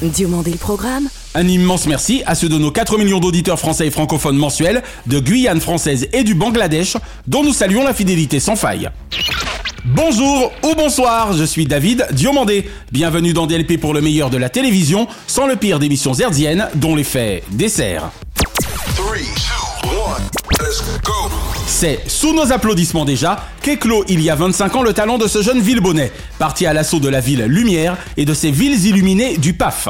Diomandé le programme Un immense merci à ceux de nos 4 millions d'auditeurs français et francophones mensuels de Guyane française et du Bangladesh, dont nous saluons la fidélité sans faille. Bonjour ou bonsoir, je suis David Diomandé. Bienvenue dans DLP pour le meilleur de la télévision, sans le pire d'émissions herziennes, dont l'effet dessert. C'est sous nos applaudissements déjà qu'éclot il y a 25 ans le talent de ce jeune Villebonnet, parti à l'assaut de la ville Lumière et de ses villes illuminées du PAF.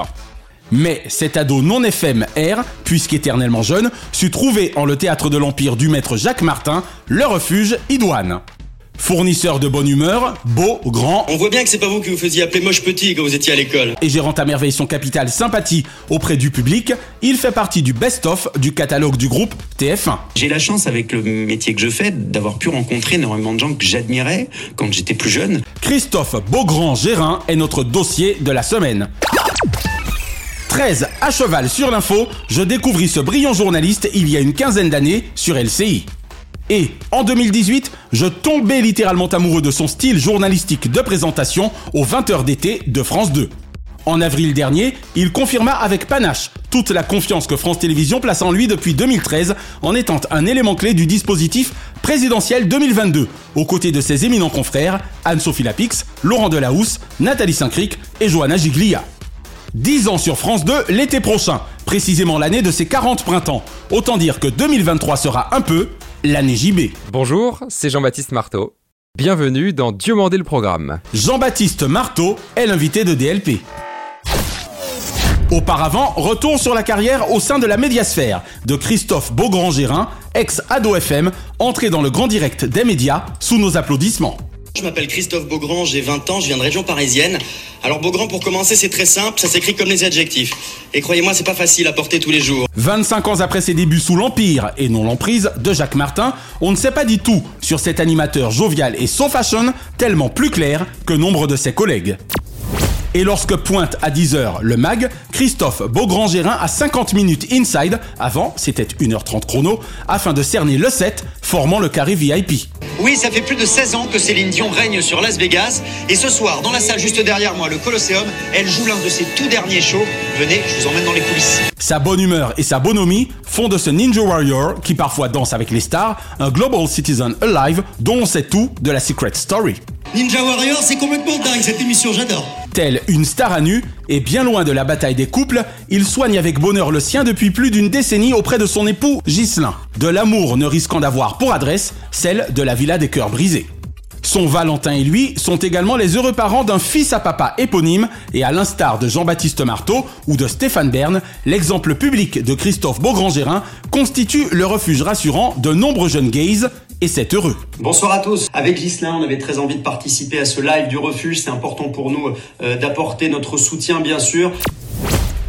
Mais cet ado non éphémère, puisqu'éternellement jeune, sut trouver en le théâtre de l'Empire du maître Jacques Martin le refuge idoine. Fournisseur de bonne humeur, beau, grand On voit bien que c'est pas vous qui vous faisiez appeler moche petit quand vous étiez à l'école. et gérant à merveille son capital sympathie auprès du public, il fait partie du best-of du catalogue du groupe TF1. J'ai la chance avec le métier que je fais d'avoir pu rencontrer énormément de gens que j'admirais quand j'étais plus jeune. Christophe Beaugrand-Gérin est notre dossier de la semaine. 13 à cheval sur l'info, je découvris ce brillant journaliste il y a une quinzaine d'années sur LCI. Et en 2018, je tombais littéralement amoureux de son style journalistique de présentation aux 20h d'été de France 2. En avril dernier, il confirma avec panache toute la confiance que France Télévisions place en lui depuis 2013 en étant un élément clé du dispositif présidentiel 2022, aux côtés de ses éminents confrères Anne-Sophie Lapix, Laurent Delahousse, Nathalie Saint-Cric et Johanna Giglia. 10 ans sur France 2 l'été prochain, précisément l'année de ses 40 printemps. Autant dire que 2023 sera un peu l'année JB. Bonjour, c'est Jean-Baptiste Marteau. Bienvenue dans Dieu mandé le programme. Jean-Baptiste Marteau est l'invité de DLP. Auparavant, retour sur la carrière au sein de la médiasphère de Christophe Beaugrand-Gérin, ex-Ado FM, entré dans le grand direct des médias sous nos applaudissements. Je m'appelle Christophe Beaugrand, j'ai 20 ans, je viens de région parisienne. Alors Beaugrand, pour commencer, c'est très simple, ça s'écrit comme les adjectifs. Et croyez-moi, c'est pas facile à porter tous les jours. 25 ans après ses débuts sous l'empire et non l'emprise de Jacques Martin, on ne sait pas dit tout sur cet animateur jovial et so fashion, tellement plus clair que nombre de ses collègues. Et lorsque pointe à 10h le mag, Christophe Beaugrand-Gérin a 50 minutes inside, avant c'était 1h30 chrono, afin de cerner le set formant le carré VIP. Oui, ça fait plus de 16 ans que Céline Dion règne sur Las Vegas. Et ce soir, dans la salle juste derrière moi, le Colosseum, elle joue l'un de ses tout derniers shows. Venez, je vous emmène dans les coulisses. Sa bonne humeur et sa bonhomie font de ce Ninja Warrior, qui parfois danse avec les stars, un Global Citizen Alive dont on sait tout de la Secret Story. Ninja Warrior, c'est complètement dingue cette émission, j'adore. Tel une star à nu, et bien loin de la bataille des couples, il soigne avec bonheur le sien depuis plus d'une décennie auprès de son époux Ghislain. De l'amour ne risquant d'avoir pour adresse celle de la villa des cœurs brisés. Son Valentin et lui sont également les heureux parents d'un fils à papa éponyme et à l'instar de Jean-Baptiste Marteau ou de Stéphane Bern, l'exemple public de Christophe Beaugrand-Gérin constitue le refuge rassurant de nombreux jeunes gays et c'est heureux. Bonsoir à tous. Avec Ghislain, on avait très envie de participer à ce live du refuge. C'est important pour nous euh, d'apporter notre soutien, bien sûr.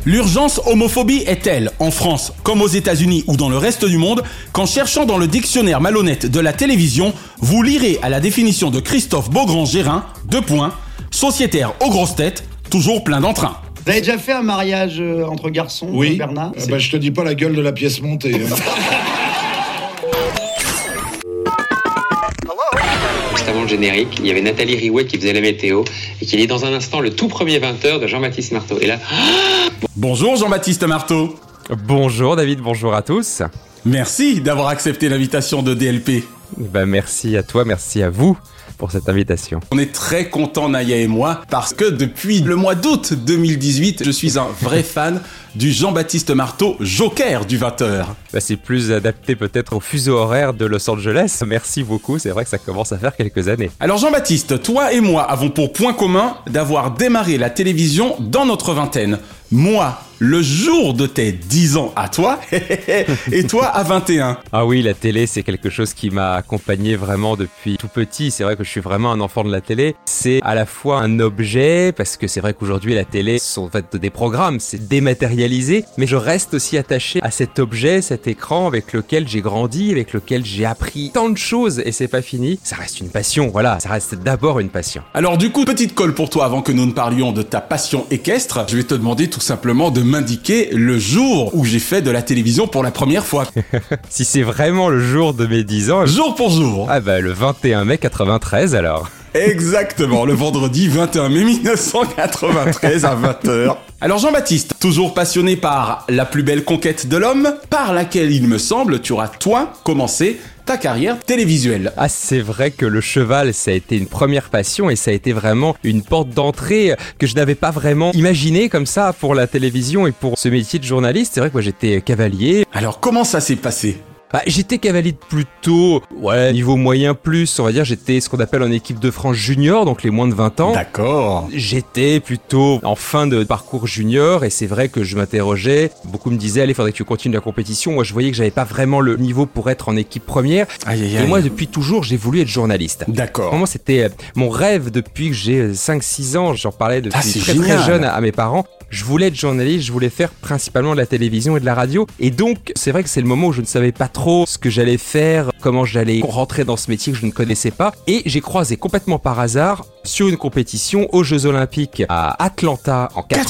L'urgence homophobie est telle, en France comme aux États-Unis ou dans le reste du monde, qu'en cherchant dans le dictionnaire malhonnête de la télévision, vous lirez à la définition de Christophe Beaugrand-Gérin, deux points, sociétaire aux grosses têtes, toujours plein d'entrain. Vous avez déjà fait un mariage euh, entre garçons, Oui. Bernard? Ah bah, je te dis pas la gueule de la pièce montée. le générique, il y avait Nathalie Riouet qui faisait la météo et qui lit dans un instant le tout premier 20h de Jean-Baptiste Marteau. Et là, Bonjour Jean-Baptiste Marteau. Bonjour David, bonjour à tous. Merci d'avoir accepté l'invitation de DLP. Ben, merci à toi, merci à vous pour cette invitation. On est très content Naya et moi parce que depuis le mois d'août 2018, je suis un vrai fan du Jean-Baptiste Marteau Joker du 20h. Bah, c'est plus adapté peut-être au fuseau horaire de Los Angeles. Merci beaucoup, c'est vrai que ça commence à faire quelques années. Alors Jean-Baptiste, toi et moi avons pour point commun d'avoir démarré la télévision dans notre vingtaine. Moi, le jour de tes 10 ans à toi, et toi à 21. Ah oui, la télé, c'est quelque chose qui m'a accompagné vraiment depuis tout petit. C'est vrai que je suis vraiment un enfant de la télé. C'est à la fois un objet, parce que c'est vrai qu'aujourd'hui, la télé sont en fait des programmes, c'est dématérialisé, mais je reste aussi attaché à cet objet, cet écran avec lequel j'ai grandi, avec lequel j'ai appris tant de choses, et c'est pas fini. Ça reste une passion, voilà, ça reste d'abord une passion. Alors du coup, petite colle pour toi avant que nous ne parlions de ta passion équestre, je vais te demander tout simplement de m'indiquer le jour où j'ai fait de la télévision pour la première fois. si c'est vraiment le jour de mes 10 ans... Jour pour jour Ah bah le 21 mai 93 alors Exactement, le vendredi 21 mai 1993 à 20h. Alors Jean-Baptiste, toujours passionné par la plus belle conquête de l'homme, par laquelle il me semble tu auras toi commencé ta carrière télévisuelle. Ah, c'est vrai que le cheval, ça a été une première passion et ça a été vraiment une porte d'entrée que je n'avais pas vraiment imaginé comme ça pour la télévision et pour ce métier de journaliste. C'est vrai que moi j'étais cavalier. Alors comment ça s'est passé? Bah, j'étais cavalier plutôt, ouais, niveau moyen plus, on va dire, j'étais ce qu'on appelle en équipe de France junior, donc les moins de 20 ans. D'accord. J'étais plutôt en fin de parcours junior et c'est vrai que je m'interrogeais. Beaucoup me disaient, allez, faudrait que tu continues la compétition. Moi, je voyais que j'avais pas vraiment le niveau pour être en équipe première. Aïe, aïe, Et moi, depuis toujours, j'ai voulu être journaliste. D'accord. Vraiment, c'était euh, mon rêve depuis que j'ai 5-6 ans. J'en parlais depuis Ah, c'est très génial. très jeune à, à mes parents. Je voulais être journaliste, je voulais faire principalement de la télévision et de la radio. Et donc, c'est vrai que c'est le moment où je ne savais pas trop ce que j'allais faire, comment j'allais rentrer dans ce métier que je ne connaissais pas. Et j'ai croisé complètement par hasard sur une compétition aux Jeux Olympiques à Atlanta en 96.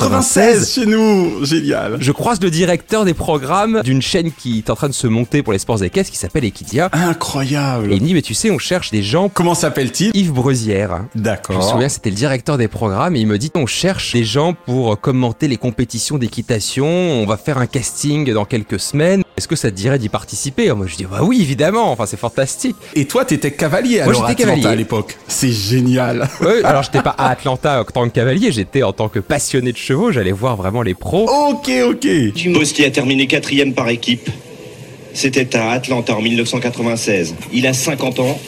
96 chez nous Génial Je croise le directeur des programmes d'une chaîne qui est en train de se monter pour les sports équestres qui s'appelle Equidia. Incroyable Et il me dit, mais tu sais, on cherche des gens. Comment s'appelle-t-il? Yves Brezière. Je me D'accord. souviens, c'était le directeur des programmes et il me dit on cherche des gens pour commenter les compétitions d'équitation. On va faire un casting dans quelques semaines. Est-ce que ça te dirait d'y participer? Moi, je dis bah oui, évidemment. Enfin, c'est fantastique. Et toi, t'étais cavalier Moi, alors à j'étais Atlanta cavalier. à l'époque. C'est génial. Ouais, alors, j'étais pas à Atlanta en tant que cavalier. J'étais en tant que passionné de chevaux. J'allais voir vraiment les pros. Ok, ok. Post qui a terminé quatrième par équipe. C'était à Atlanta en 1996. Il a 50 ans.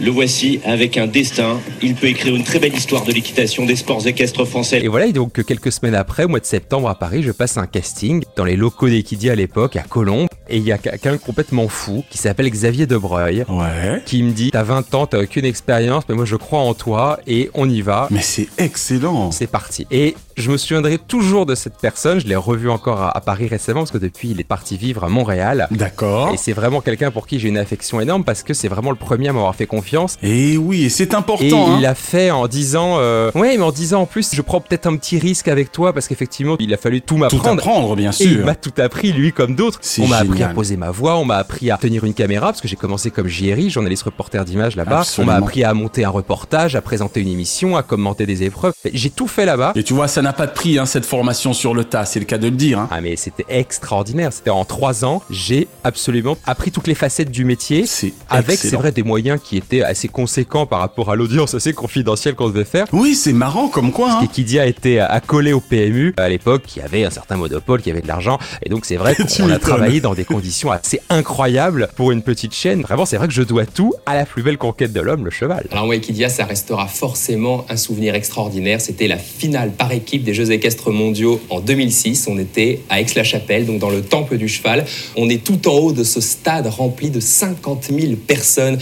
Le voici avec un destin. Il peut écrire une très belle histoire de l'équitation des sports équestres français. Et voilà, et donc quelques semaines après, au mois de septembre à Paris, je passe un casting dans les locaux d'Equidia à l'époque, à Colombes. Et il y a quelqu'un complètement fou qui s'appelle Xavier Debreuil. Ouais. Qui me dit, t'as 20 ans, t'as aucune expérience, mais moi je crois en toi et on y va. Mais c'est excellent. C'est parti. Et je me souviendrai toujours de cette personne. Je l'ai revu encore à, à Paris récemment parce que depuis il est parti vivre à Montréal. D'accord. Et c'est vraiment quelqu'un pour qui j'ai une affection énorme parce que c'est vraiment le premier à m'avoir fait confiance. Et oui, et c'est Et important. il hein. a fait en disant, euh, ouais, mais en disant en plus, je prends peut-être un petit risque avec toi parce qu'effectivement, il a fallu tout Tout m'apprendre. apprendre, bien Et il sûr. m'a tout appris, lui comme d'autres. On m'a appris à génial. poser ma voix, on m'a appris à tenir une caméra, parce que j'ai commencé comme JRI, journaliste reporter d'image là-bas. On m'a appris à monter un reportage, à présenter une émission, à commenter des épreuves. J'ai tout fait là-bas. Et tu vois, ça n'a pas de prix, hein, cette formation sur le tas, c'est le cas de le dire. hein. Ah mais c'était extraordinaire, c'était en trois ans, j'ai absolument appris toutes les facettes du métier. C'est Avec, c'est vrai, des moyens qui étaient assez conséquents par rapport à l'audience assez confidentielle qu'on devait faire. Oui, c'est marrant comme quoi. Hein. Equidia était accolé au PMU à l'époque, qui avait un certain monopole, qui avait de l'argent. Et donc c'est vrai qu'on a travaillé dans des conditions assez incroyables pour une petite chaîne. Vraiment, c'est vrai que je dois tout à la plus belle conquête de l'homme, le cheval. Alors moi, Equidia, ça restera forcément un souvenir extraordinaire. C'était la finale par équipe des Jeux équestres mondiaux en 2006. On était à Aix-la-Chapelle, donc dans le Temple du Cheval. On est tout en haut de ce stade rempli de 50 000 personnes.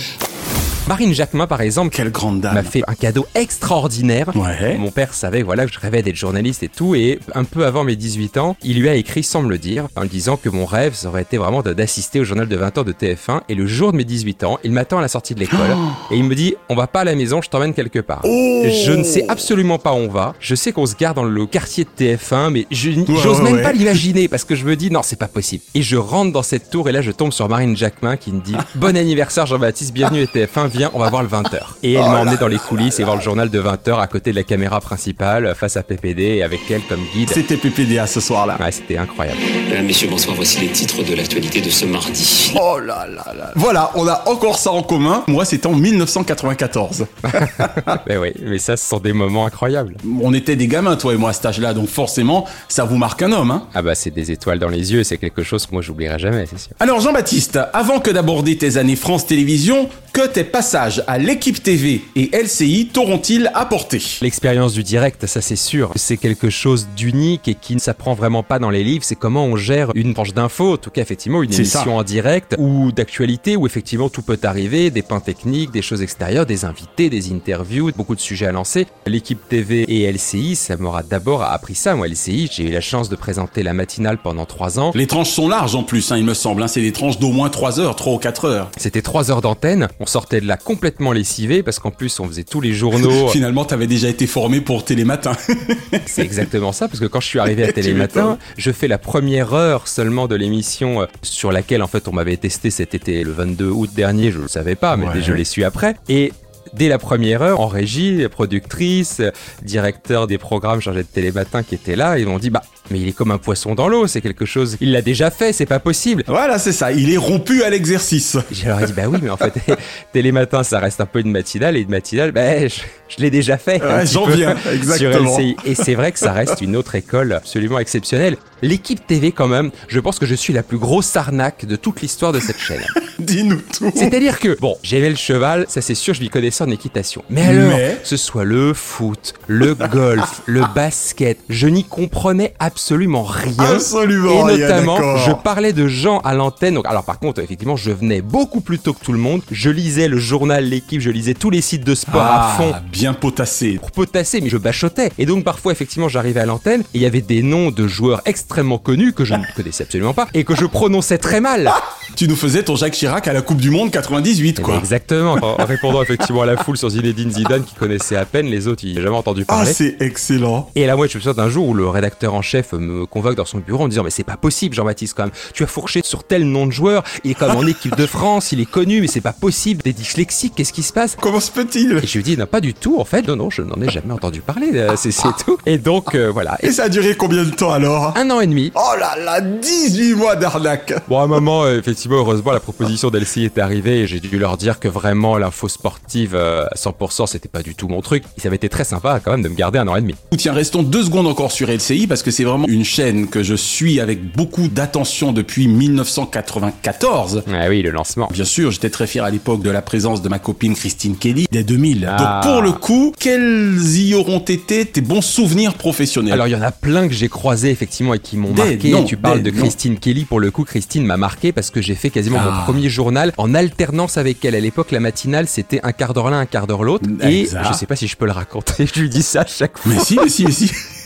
Marine Jacquemin, par exemple, Quelle grande dame. m'a fait un cadeau extraordinaire. Ouais. Mon père savait voilà que je rêvais d'être journaliste et tout et un peu avant mes 18 ans, il lui a écrit sans me le dire en lui disant que mon rêve ça vraiment d'assister au journal de 20 heures de TF1 et le jour de mes 18 ans, il m'attend à la sortie de l'école et il me dit "On va pas à la maison, je t'emmène quelque part." Oh Je ne sais absolument pas où on va. Je sais qu'on se garde dans le quartier de TF1 mais je j'ose ouais, même ouais. pas l'imaginer parce que je me dis non, c'est pas possible. Et je rentre dans cette tour et là je tombe sur Marine Jacquemin qui me dit "Bon anniversaire Jean-Baptiste, bienvenue à TF1, viens, on va voir le 20h. Et elle m'a emmené dans les coulisses et voir le journal de 20h à côté de la caméra principale, face à PPD et avec elle comme guide. C'était PPDA ce soir-là. Ouais, c'était incroyable. Mesdames, messieurs, bonsoir. Voici les titres de l'actualité de ce mardi. Oh là là là. Voilà, on a encore ça en commun. Moi, c'était en 1994. mais oui, mais ça, ce sont des moments incroyables. On était des gamins, toi et moi, à cet âge-là, donc forcément, ça vous marque un homme. Hein ah bah, c'est des étoiles dans les yeux, c'est quelque chose que moi, j'oublierai jamais, c'est sûr. Alors, Jean-Baptiste, avant que d'aborder tes années France Télévisions, que tes passages à l'équipe TV et LCI t'auront-ils apporté L'expérience du direct, ça c'est sûr, c'est quelque chose d'unique et qui ne s'apprend vraiment pas dans les livres, c'est comment on gère une branche d'infos, en tout cas effectivement une émission en direct ou d'actualité où effectivement tout peut arriver, des pains techniques, des choses extérieures, des invités, des interviews, beaucoup de sujets à lancer. L'équipe TV et LCI, ça m'aura d'abord appris ça. Moi, LCI, j'ai eu la chance de présenter la matinale pendant trois ans. Les tranches sont larges en plus, hein, il me semble. Hein. c'est des tranches d'au moins trois heures, trois ou quatre heures. C'était trois heures d'antenne. On sortait de là complètement lessivé parce qu'en plus on faisait tous les journaux. Finalement, t'avais déjà été formé pour Télématin. c'est exactement ça parce que quand je suis arrivé à Télématin, je fais la première heure seulement de l'émission euh, sur laquelle en fait on m'avait testé cet été le 22 août dernier. Je le savais pas, mais je l'ai su après. Et dès la première heure, en régie, productrice, directeur des programmes chargés de Télématin qui étaient là, ils m'ont dit bah mais il est comme un poisson dans l'eau, c'est quelque chose. Il l'a déjà fait, c'est pas possible. Voilà, c'est ça. Il est rompu à l'exercice. J'ai leur dit bah oui, mais en fait, Télématin, ça reste un peu une matinale et une matinale, bah je, l'ai déjà fait. J'en viens, exactement. Et c'est vrai que ça reste une autre école absolument exceptionnelle. L'équipe TV, quand même, je pense que je suis la plus grosse arnaque de toute l'histoire de cette chaîne. Dis-nous tout. C'est-à-dire que, bon, j'aimais le cheval, ça c'est sûr, je m'y connaissais en équitation. Mais alors, ce soit le foot, le golf, le basket, je n'y comprenais absolument rien. Absolument Et notamment, je parlais de gens à l'antenne. Donc, alors par contre, effectivement, je venais beaucoup plus tôt que tout le monde. Je lisais le journal L'équipe, je lisais tous les sites de sport à ah, fond. Bien potassé. Pour potasser, mais je bachotais. Et donc parfois, effectivement, j'arrivais à l'antenne et il y avait des noms de joueurs extrêmement connus que je ne connaissais absolument pas et que je prononçais très mal. tu nous faisais ton Jacques Chirac à la Coupe du Monde 98, eh quoi. Ben, exactement. En, répondant effectivement à la foule sur Zinedine Zidane qui connaissait à peine les autres, il n'a jamais entendu ah, parler. Ah, c'est excellent. Et là, moi, je me souviens d'un jour où le rédacteur en chef me convoque dans son bureau en me disant Mais c'est pas possible, Jean-Baptiste, quand même. Tu as fourché sur tel nom de joueur. Il est comme en équipe de France, il est connu, mais c'est pas possible. Des dyslexiques, qu'est-ce qui se passe? Comment se peut-il Et je lui dis Non, pas du tout, en fait. Non, non, je n'en ai jamais entendu parler. Euh, c'est tout. Et donc, euh, voilà. Et ça a duré combien de temps alors? Un an et demi. Oh là là, 18 mois d'arnaque. Bon, à un moment, euh, effectivement, heureusement, la proposition d'Elsie est arrivée et j'ai dû leur dire que vraiment l'info sportive à 100%, c'était pas du tout mon truc. Ça avait été très sympa quand même de me garder un an et demi. Tiens, restons deux secondes encore sur LCI parce que c'est vraiment une chaîne que je suis avec beaucoup d'attention depuis 1994. Ah oui, le lancement. Bien sûr, j'étais très fier à l'époque de la présence de ma copine Christine Kelly dès 2000. Donc ah. pour le coup, quels y auront été tes bons souvenirs professionnels? Alors il y en a plein que j'ai croisés effectivement et qui m'ont marqué. tu parles de Christine Kelly pour le coup. Christine m'a marqué parce que j'ai fait quasiment mon ah. premier journal en alternance avec elle. À l'époque, la matinale c'était un quart d'heure l'un, un quart d'heure l'autre. Et je sais pas si je peux le raconter. Je lui dis ça à chaque fois. Mais si, mais si, mais si.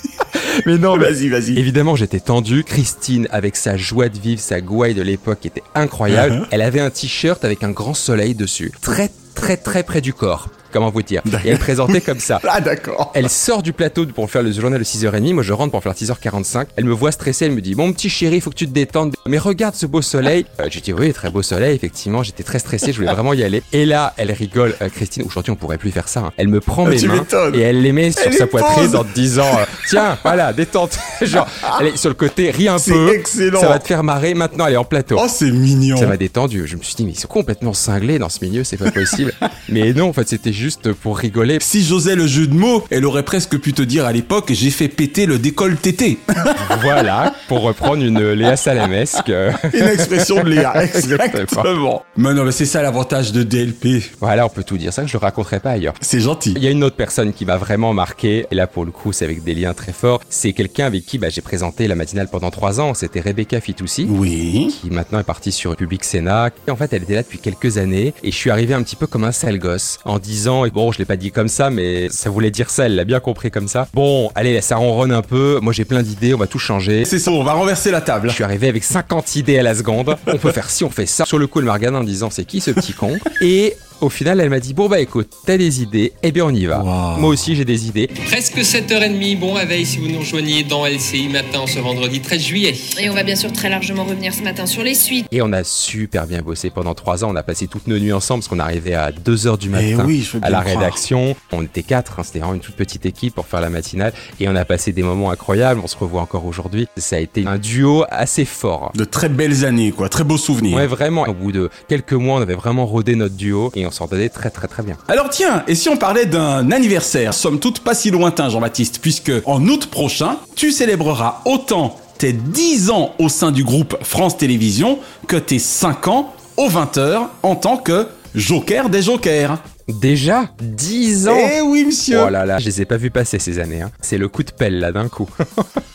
mais non, vas-y, vas-y. Évidemment, j'étais tendu. Christine, avec sa joie de vivre, sa gouaille de l'époque, était incroyable. Uh-huh. Elle avait un t-shirt avec un grand soleil dessus, très très très près du corps comment vous dire. Et elle présentait comme ça. Ah d'accord. Elle sort du plateau pour faire le journal de 6h30, moi je rentre pour faire 6h45. Elle me voit stressée, elle me dit "Mon petit chéri, faut que tu te détendes. Mais regarde ce beau soleil." Euh, j'ai dit "Oui, très beau soleil." Effectivement, j'étais très stressé, je voulais vraiment y aller. Et là, elle rigole, euh, Christine, aujourd'hui on pourrait plus faire ça. Hein. Elle me prend ah, mes mains et elle les met sur sa poitrine en disant euh, "Tiens, voilà, détente." Genre, elle est sur le côté, ris un peu. excellent. Ça va te faire marrer. Maintenant, elle est en plateau. Oh, c'est mignon. Ça m'a détendu. Je me suis dit "Mais ils sont complètement cinglés dans ce milieu, c'est pas possible." mais non, en fait, c'était juste pour rigoler si j'osais le jeu de mots, elle aurait presque pu te dire à l'époque j'ai fait péter le décolle tété. voilà, pour reprendre une Léa Salamesque. une expression de Léa, exactement. Mais non, mais c'est ça l'avantage de DLP. Voilà, on peut tout dire. Ça je le raconterai pas ailleurs. C'est gentil. Il y a une autre personne qui m'a vraiment marqué, et là pour le coup c'est avec des liens très forts. C'est quelqu'un avec qui bah, j'ai présenté la matinale pendant trois ans. C'était Rebecca Fitoussi. Oui. Qui maintenant est partie sur Public Sénat. Et en fait, elle était là depuis quelques années, et je suis arrivé un petit peu comme un sale gosse en disant bon, je l'ai pas dit comme ça, mais ça voulait dire ça, elle l'a bien compris comme ça. Bon, allez, ça ronronne un peu, moi j'ai plein d'idées, on va tout changer. C'est ça, on va renverser la table. Je suis arrivé avec 50 idées à la seconde, on peut faire ci, on fait ça. Sur le coup, elle m'a regardé en disant c'est qui ce petit con? Et Au final, elle m'a dit Bon, bah écoute, t'as des idées, eh bien on y va. Moi aussi, j'ai des idées. Presque 7h30, bon réveil si vous nous rejoignez dans LCI Matin ce vendredi 13 juillet. Et on va bien sûr très largement revenir ce matin sur les suites. Et on a super bien bossé pendant trois ans. On a passé toutes nos nuits ensemble parce qu'on arrivait à 2h du matin Eh oui, je veux à la croire. rédaction. On était quatre, hein, c'était vraiment une toute petite équipe pour faire la matinale. Et on a passé des moments incroyables. On se revoit encore aujourd'hui. Ça a été un duo assez fort. De très belles années, quoi. Très beaux souvenirs. Ouais, vraiment. Au bout de quelques mois, on avait vraiment rodé notre duo et on s'entendait très très très bien. Alors tiens, et si on parlait d'un anniversaire, somme toute pas si lointain Jean-Baptiste, puisque en août prochain, tu célébreras autant tes 10 ans au sein du groupe France Télévisions que tes 5 ans aux 20h en tant que joker des jokers. Déjà 10 ans Eh oui, monsieur Oh là là, je les ai pas vus passer ces années. hein. C'est le coup de pelle là d'un coup.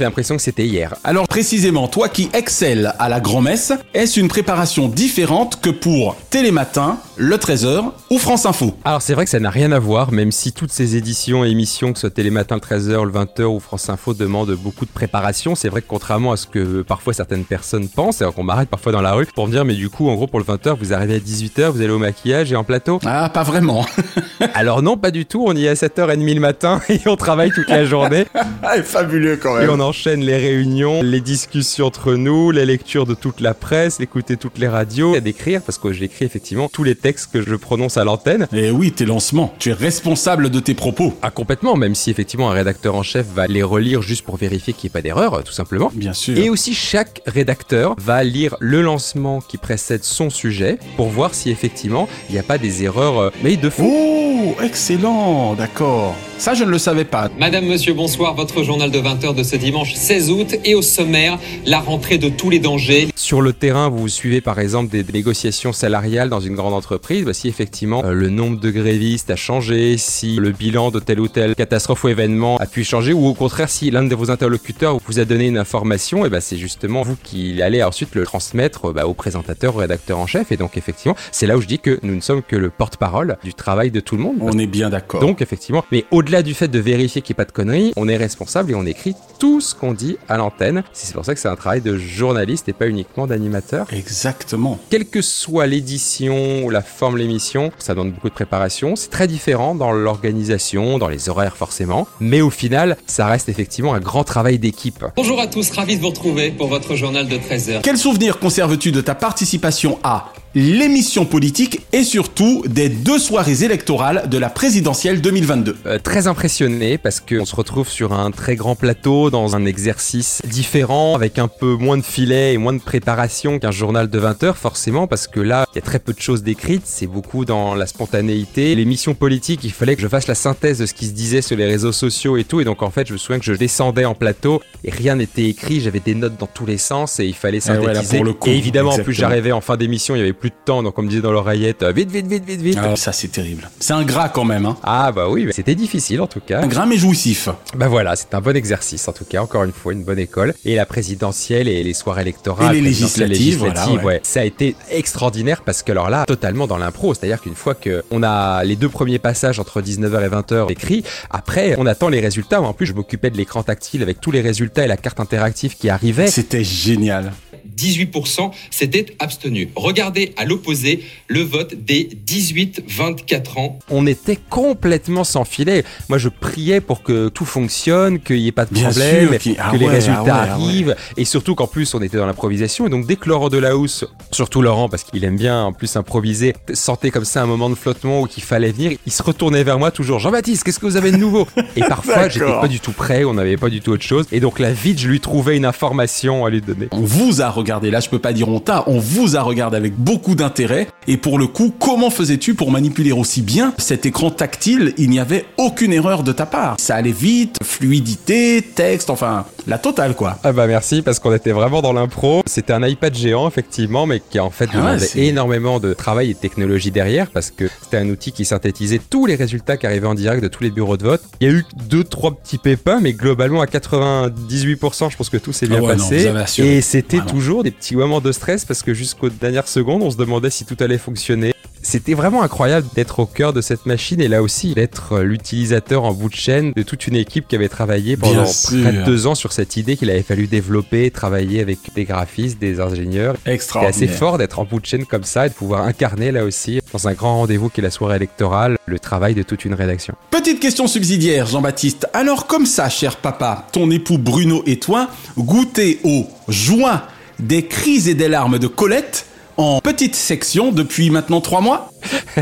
J'ai l'impression que c'était hier. Alors précisément, toi qui excelles à la grand-messe, est-ce une préparation différente que pour Télématin, le 13h ou France Info? Alors c'est vrai que ça n'a rien à voir, même si toutes ces éditions et émissions, que ce soit Télématin le 13h, le 20h ou France Info, demandent beaucoup de préparation. C'est vrai que contrairement à ce que parfois certaines personnes pensent, alors qu'on m'arrête parfois dans la rue pour me dire mais du coup en gros pour le 20h vous arrivez à 18h, vous allez au maquillage et en plateau? Ah pas vraiment. Alors non pas du tout, on y est à 7h30 le matin et on travaille toute la journée. ah, fabuleux quand Et même. Enchaîne les réunions, les discussions entre nous, les lectures de toute la presse, écouter toutes les radios, et d'écrire, parce que j'écris effectivement tous les textes que je prononce à l'antenne. Et oui, tes lancements. Tu es responsable de tes propos. Ah complètement, même si effectivement un rédacteur en chef va les relire juste pour vérifier qu'il n'y ait pas d'erreur, tout simplement. Bien sûr. Et aussi chaque rédacteur va lire le lancement qui précède son sujet pour voir si effectivement il n'y a pas des erreurs euh, mais de fond. Oh, excellent, d'accord. Ça, je ne le savais pas. Madame, monsieur, bonsoir. Votre journal de 20h de ce dimanche 16 août et au sommaire, la rentrée de tous les dangers. Sur le terrain, vous suivez par exemple des négociations salariales dans une grande entreprise, bah, si effectivement euh, le nombre de grévistes a changé, si le bilan de telle ou telle catastrophe ou événement a pu changer, ou au contraire si l'un de vos interlocuteurs vous a donné une information, et bah, c'est justement vous qui allez ensuite le transmettre bah, au présentateur, au rédacteur en chef, et donc effectivement c'est là où je dis que nous ne sommes que le porte-parole du travail de tout le monde. On est bien d'accord. Donc effectivement, mais au-delà du fait de vérifier qu'il n'y ait pas de conneries, on est responsable et on écrit tout ce qu'on dit à l'antenne. C'est pour ça que c'est un travail de journaliste et pas uniquement d'animateur. Exactement. Quelle que soit l'édition ou la forme de l'émission, ça demande beaucoup de préparation. C'est très différent dans l'organisation, dans les horaires forcément. Mais au final, ça reste effectivement un grand travail d'équipe. Bonjour à tous, ravi de vous retrouver pour votre journal de 13h. Quel souvenir conserves-tu de ta participation à l'émission politique et surtout des deux soirées électorales de la présidentielle 2022 Euh, très impressionné parce qu'on se retrouve sur un très grand plateau dans un exercice différent avec un peu moins de filet et moins de préparation qu'un journal de 20 heures forcément parce que là il y a très peu de choses décrites, c'est beaucoup dans la spontanéité. L'émission politique, il fallait que je fasse la synthèse de ce qui se disait sur les réseaux sociaux et tout et donc en fait je me souviens que je descendais en plateau et rien n'était écrit, j'avais des notes dans tous les sens et il fallait Eh ouais, là, synthétiser. pour le coup, et évidemment en plus j'arrivais en fin d'émission, il y avait plus de temps donc on me disait dans l'oreillette euh, vite vite vite vite vite. Ah, ça c'est terrible. C'est un gras quand même, hein. Ah bah oui, c'était difficile en tout cas. Un gras mais jouissif. Bah voilà, c'est un bon exercice en tout cas, encore une fois, une bonne école. Et la présidentielle et les soirées électorales, Et les présidentielles, législatives, voilà, ouais. ouais. ça a été extraordinaire parce que alors là, totalement dans l'impro, c'est-à-dire qu'une fois que on a les deux premiers passages entre 19h et 20h écrits, après on attend les résultats. En plus, je m'occupais de l'écran tactile avec tous les résultats et la carte interactive qui arrivait. C'était génial. 18% s'étaient abstenus. Regardez à l'opposé le vote des 18-24 ans. On était complètement sans filet. Moi, je priais pour que tout fonctionne, qu'il n'y ait pas de Bien problème, sûr, ah que les résultats ah ouais, ah arrivent. Et surtout qu'en plus, on était dans l'improvisation. Et donc, dès que Laurent Delahousse, surtout Laurent, parce qu'il aime bien en plus improviser, sentait comme ça un moment de flottement où qu'il fallait venir, il se retournait vers moi toujours. Jean-Baptiste, qu'est-ce que vous avez de nouveau? Et parfois, j'étais pas du tout prêt, on n'avait pas du tout autre chose. Et donc là, vite, je lui trouvais une information à lui donner. On vous a regardé, là je peux pas dire on t'a, on vous a regardé avec beaucoup d'intérêt. Et pour le coup, comment faisais-tu pour manipuler aussi bien cet écran tactile? Il n'y avait aucune erreur de ta part. Ça allait vite, fluidité, texte, enfin, la totale quoi. Ah bah merci parce qu'on était vraiment dans l'impro. C'était un iPad géant effectivement, mais qui en fait Ah demandait énormément de travail et de technologie derrière parce que c'était un outil qui synthétisait tous les résultats qui arrivaient en direct de tous les bureaux de vote. Il y a eu deux trois petits pépins, mais globalement à 98%, je pense que tout s'est bien Ah ouais, non, passé. et c'était Vraiment. Toujours des petits moments de stress parce que jusqu'aux dernières secondes, on se demandait si tout allait fonctionner. C'était vraiment incroyable d'être au cœur de cette machine et là aussi d'être euh, l'utilisateur en bout de chaîne de toute une équipe qui avait travaillé pendant près de deux ans sur cette idée qu'il avait fallu développer, travailler avec des graphistes, des ingénieurs. C'était assez fort d'être en bout de chaîne comme ça et de pouvoir incarner là aussi, dans un grand rendez-vous qui est la soirée électorale, le travail de toute une rédaction. Petite question subsidiaire, Jean-Baptiste. Alors comme ça, cher papa, ton époux Bruno et toi, goûtez au joint des cris et des larmes de Colette en petite section depuis maintenant trois mois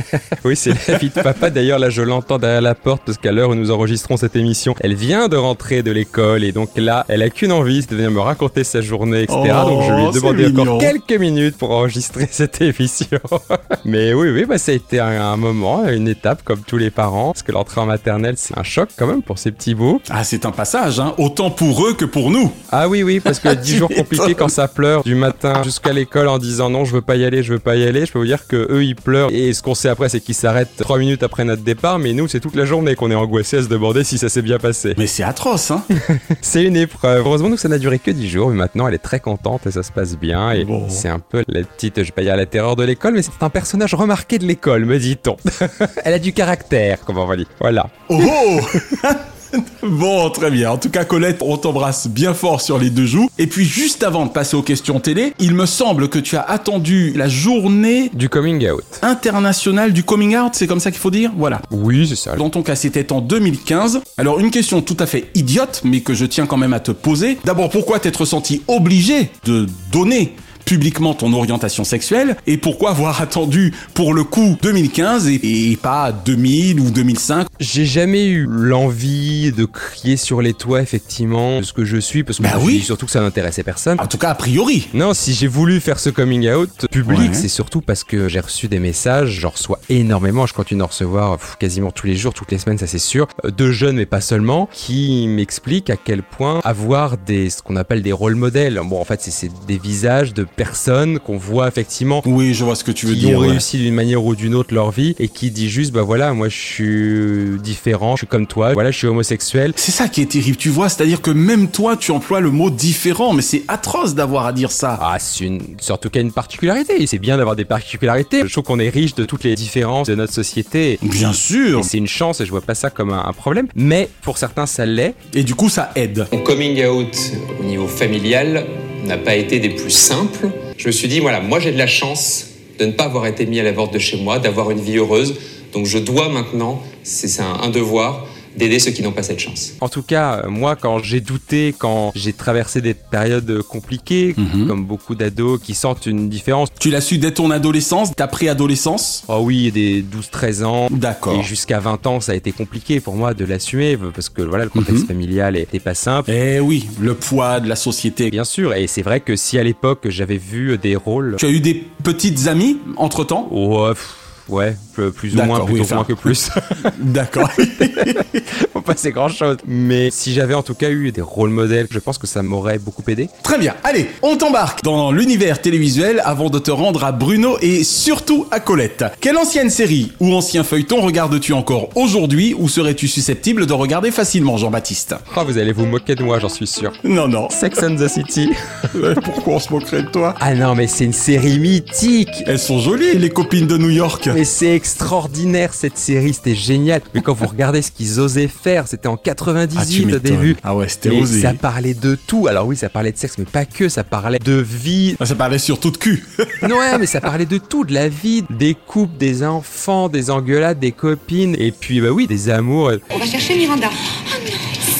oui, c'est la vie de papa. D'ailleurs, là, je l'entends derrière la porte parce qu'à l'heure où nous enregistrons cette émission, elle vient de rentrer de l'école et donc là, elle a qu'une envie, c'est de venir me raconter sa journée, etc. donc je lui ai Oh, demandé encore mignon. quelques minutes pour enregistrer cette émission. Mais oui, oui, bah, ça a été un, un moment, une étape comme tous les parents, parce que l'entrée en maternelle, c'est un choc quand même pour ces petits bouts. Ah, c'est un passage, hein, autant pour eux que pour nous. Ah oui, oui, parce que 10 Tu jours compliqués quand ça pleure du matin jusqu'à l'école en disant non, je veux pas y aller, je veux pas y aller. Je peux vous dire que eux, ils pleurent. Et ce qu'on après, c'est qu'ils s'arrêtent 3 minutes après notre départ. Mais nous, c'est toute la journée qu'on est angoissé à se demander si ça s'est bien passé. Mais c'est atroce, hein C'est une épreuve. Heureusement, nous, ça n'a duré que 10 jours. Mais maintenant, elle est très contente et ça se passe bien. Et Bon. c'est un peu la petite, je vais pas dire la terreur de l'école, mais c'est un personnage remarqué de l'école, me dit-on. elle a du caractère, comment on va dire. Voilà. Oh Bon, très bien. En tout cas, Colette, on t'embrasse bien fort sur les deux joues. Et puis, juste avant de passer aux questions télé, il me semble que tu as attendu la journée Du coming out. internationale du coming out, c'est comme ça qu'il faut dire? Voilà. Oui, c'est ça. Dans ton cas, c'était en 2015. Alors, une question tout à fait idiote, mais que je tiens quand même à te poser. D'abord, pourquoi t'être senti obligé de donner publiquement ton orientation sexuelle et pourquoi avoir attendu pour le coup 2015 et, et pas 2000 ou 2005 J'ai jamais eu l'envie de crier sur les toits, effectivement, de ce que je suis, parce que Bah oui. surtout que ça n'intéressait personne. En tout cas, a priori. Non, si j'ai voulu faire ce coming out public, Ouais. c'est surtout parce que j'ai reçu des messages, j'en reçois énormément, je continue d'en recevoir pff, quasiment tous les jours, toutes les semaines, ça c'est sûr, euh, de jeunes mais pas seulement, qui m'expliquent à quel point avoir des, ce qu'on appelle des rôles modèles, bon en fait c'est des visages de personnes qu'on voit effectivement Oui, je vois ce que tu veux qui dire. ont ouais. réussi d'une manière ou d'une autre leur vie et qui dit juste bah voilà moi je suis différent, je suis comme toi, voilà je suis homosexuel. C'est ça qui est terrible, tu vois, c'est-à-dire que même toi, tu emploies le mot différent, mais c'est atroce d'avoir à dire ça. Ah, c'est une, surtout qu'il y a une particularité. C'est bien d'avoir des particularités. Je trouve qu'on est riche de toutes les différences de notre société. Bien sûr. C'est une chance et je vois pas ça comme un, un problème. Mais pour certains, ça l'est. Et du coup, ça aide. Mon coming out au niveau familial n'a pas été des plus simples. Je me suis dit, voilà, moi j'ai de la chance de ne pas avoir été mis à la porte de chez moi, d'avoir une vie heureuse. Donc je dois maintenant, c'est un, un devoir, d'aider ceux qui n'ont pas cette chance. En tout cas, euh, moi, quand j'ai douté, quand j'ai traversé des périodes compliquées, comme beaucoup d'ados qui sentent une différence. Tu l'as su dès ton adolescence, ta préadolescence? Oh oui, des 12-13 ans. D'accord. Et jusqu'à 20 ans, ça a été compliqué pour moi de l'assumer parce que voilà, le contexte familial était pas simple. Eh oui, le poids de la société. Bien sûr, et c'est vrai que si à l'époque j'avais vu des rôles. Tu as eu des petites amies entre-temps? Ouais, pff, ouais, plus ou moins, plutôt moins que plus. D'accord. Faut pas c'est grand chose. Mais si j'avais en tout cas eu des rôles modèles, je pense que ça m'aurait beaucoup aidé. Très bien, allez, on t'embarque dans l'univers télévisuel avant de te rendre à Bruno et surtout à Colette. Quelle ancienne série ou ancien feuilleton regardes-tu encore aujourd'hui ou serais-tu susceptible de regarder facilement, Jean-Baptiste? Oh, vous allez vous moquer de moi, j'en suis sûr. Non, non. Sex and the City. Pourquoi on se moquerait de toi? Ah non, mais c'est une série mythique. Elles sont jolies, les copines de New York. Mais c'est extraordinaire cette série, c'était génial. Mais quand vous regardez ce qu'ils osaient faire, c'était en Ah, tu 98 au m'étonnes. début. Ah ouais, c'était osé. ça parlait de tout. Alors oui, ça parlait de sexe, mais pas que. Ça parlait de vie. Ah, Ça parlait surtout de cul. ouais, mais ça parlait de tout, de la vie, des couples, des enfants, des engueulades, des copines, et puis bah oui, des amours. On va chercher Miranda.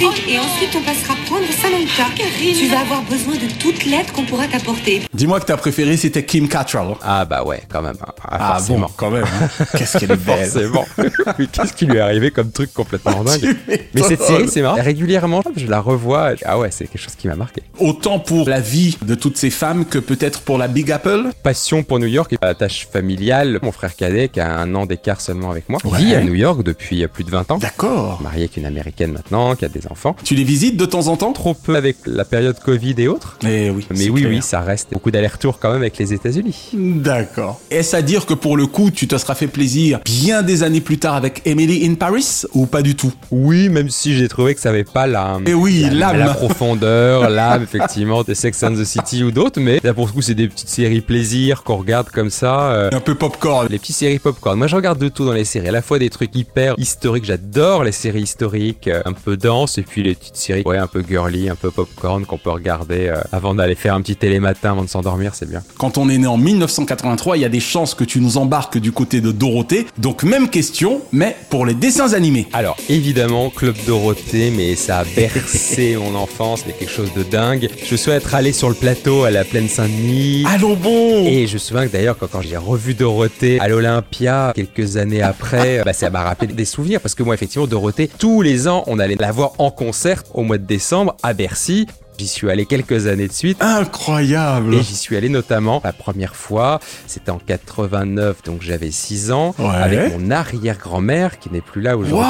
Et ensuite on passera prendre Samantha. Tu vas avoir besoin de toute l'aide qu'on pourra t'apporter. Dis-moi que ta préférée c'était Kim Cattrall. Ah bah ouais, quand même. Ah, Ah forcément. bon, quand même. hein. Qu'est-ce qu'elle est belle. Forcément. oui, qu'est-ce qui lui est arrivé comme truc complètement dingue Tu Mais cette série, c'est marrant. Régulièrement, je la revois. Ah ouais, c'est quelque chose qui m'a marqué. Autant pour la vie de toutes ces femmes que peut-être pour la Big Apple. Passion pour New York et la tâche familiale. Mon frère cadet, qui a un an d'écart seulement avec moi, Ouais. vit à New York depuis plus de 20 ans. D'accord. Marié avec une américaine maintenant, qui a des Tu les visites de temps en temps? Trop peu avec la période Covid et autres. Mais oui. Mais oui, clair. oui, ça reste beaucoup d'allers-retours quand même avec les États-Unis. D'accord. Est-ce à dire que pour le coup, tu te seras fait plaisir bien des années plus tard avec Emily in Paris ou pas du tout? Oui, même si j'ai trouvé que ça avait pas la, Eh oui, la, l'âme. la profondeur, l'âme, effectivement, de Sex and the City ou d'autres, mais là, pour le coup, c'est des petites séries plaisir qu'on regarde comme ça. euh, Un peu popcorn. les petites séries popcorn. Moi, je regarde de tout dans les séries. À la fois des trucs hyper historiques. J'adore les séries historiques, euh, un peu denses, et puis les petites séries, ouais, un peu girly, un peu popcorn qu'on peut regarder euh, avant d'aller faire un petit télématin avant de s'endormir. C'est bien. Quand on est né en 1983, il y a des chances que tu nous embarques du côté de Dorothée. Donc même question, mais pour les dessins animés. Alors, évidemment, Club Dorothée, mais ça a bercé mon enfance, c'est quelque chose de dingue. Je souhaite être allé sur le plateau à la Plaine Saint-Denis. Allons bon Et je me souviens que d'ailleurs, quand, quand j'ai revu Dorothée à l'Olympia, quelques années après, bah, ça m'a rappelé des souvenirs. Parce que moi, effectivement, Dorothée, tous les ans, on allait la voir en concert au mois de décembre à Bercy. J'y suis allé quelques années de suite. Incroyable Et j'y suis allé notamment la première fois, c'était en 89, donc j'avais 6 ans, Ouais. avec mon arrière-grand-mère qui n'est plus là aujourd'hui.